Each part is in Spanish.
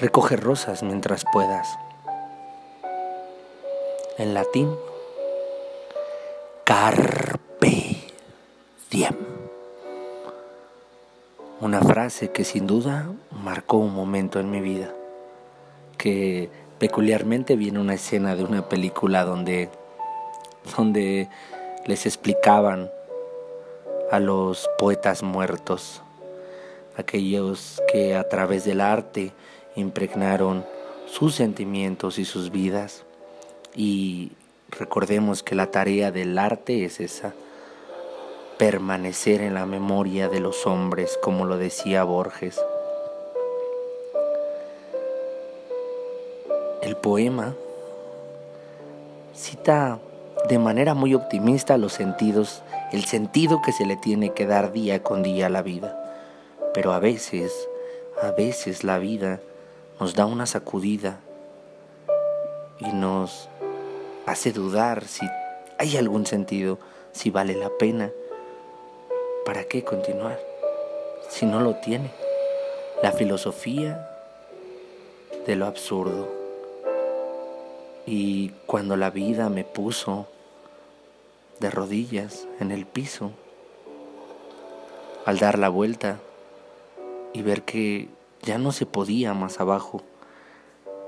Recoge rosas mientras puedas. En latín, carpe diem. Una frase que sin duda marcó un momento en mi vida, que peculiarmente viene una escena de una película donde, donde les explicaban a los poetas muertos, aquellos que a través del arte impregnaron sus sentimientos y sus vidas. Y recordemos que la tarea del arte es esa, permanecer en la memoria de los hombres, como lo decía Borges. El poema cita de manera muy optimista los sentidos, el sentido que se le tiene que dar día con día a la vida. Pero a veces, a veces la vida nos da una sacudida y nos hace dudar si hay algún sentido, si vale la pena. ¿Para qué continuar si no lo tiene? La filosofía de lo absurdo. Y cuando la vida me puso de rodillas en el piso, al dar la vuelta y ver que ya no se podía más abajo,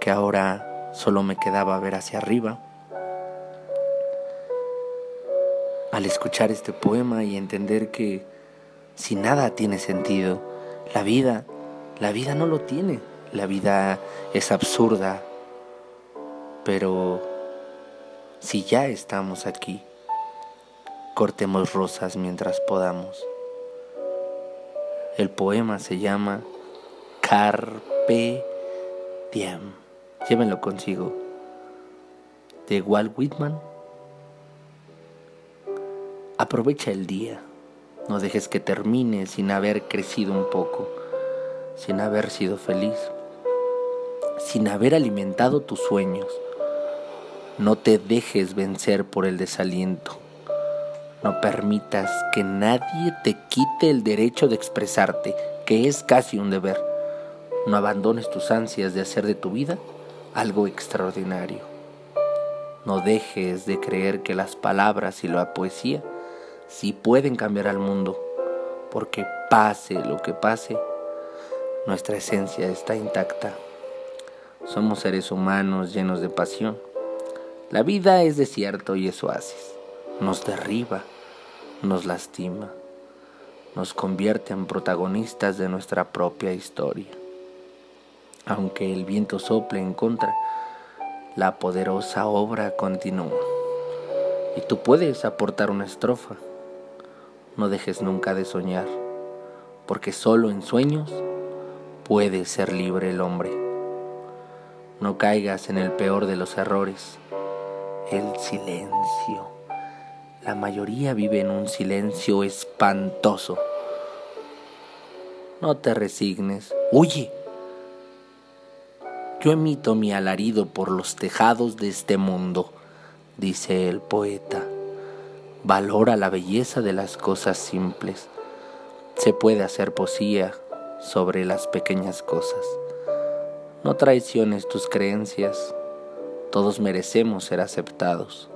que ahora solo me quedaba ver hacia arriba, al escuchar este poema y entender que si nada tiene sentido, la vida, la vida no lo tiene, la vida es absurda, pero si ya estamos aquí, cortemos rosas mientras podamos. El poema se llama Carpe Diem. Llévenlo consigo. De Walt Whitman. Aprovecha el día. No dejes que termine sin haber crecido un poco, sin haber sido feliz, sin haber alimentado tus sueños. No te dejes vencer por el desaliento. No permitas que nadie te quite el derecho de expresarte, que es casi un deber. No abandones tus ansias de hacer de tu vida algo extraordinario. No dejes de creer que las palabras y la poesía sí pueden cambiar al mundo, porque pase lo que pase, nuestra esencia está intacta. Somos seres humanos llenos de pasión. La vida es desierto y es oasis. Nos derriba, nos lastima, nos convierte en protagonistas de nuestra propia historia. Aunque el viento sople en contra, la poderosa obra continúa. Y tú puedes aportar una estrofa. No dejes nunca de soñar, porque solo en sueños puede ser libre el hombre. No caigas en el peor de los errores, el silencio. La mayoría vive en un silencio espantoso. No te resignes, huye. Yo emito mi alarido por los tejados de este mundo, dice el poeta. Valora la belleza de las cosas simples. Se puede hacer poesía sobre las pequeñas cosas. No traiciones tus creencias. Todos merecemos ser aceptados.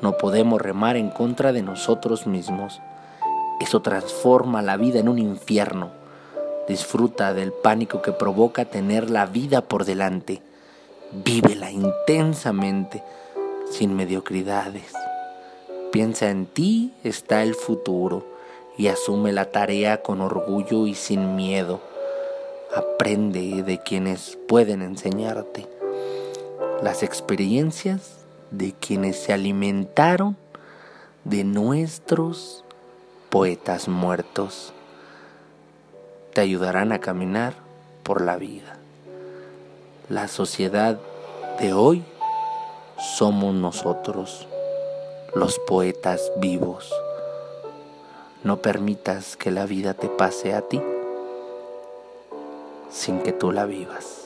No podemos remar en contra de nosotros mismos. Eso transforma la vida en un infierno. Disfruta del pánico que provoca tener la vida por delante. Vívela intensamente, sin mediocridades. Piensa en ti está el futuro y asume la tarea con orgullo y sin miedo. Aprende de quienes pueden enseñarte. Las experiencias de quienes se alimentaron de nuestros poetas muertos. Te ayudarán a caminar por la vida. La sociedad de hoy somos nosotros, los poetas vivos. No permitas que la vida te pase a ti sin que tú la vivas.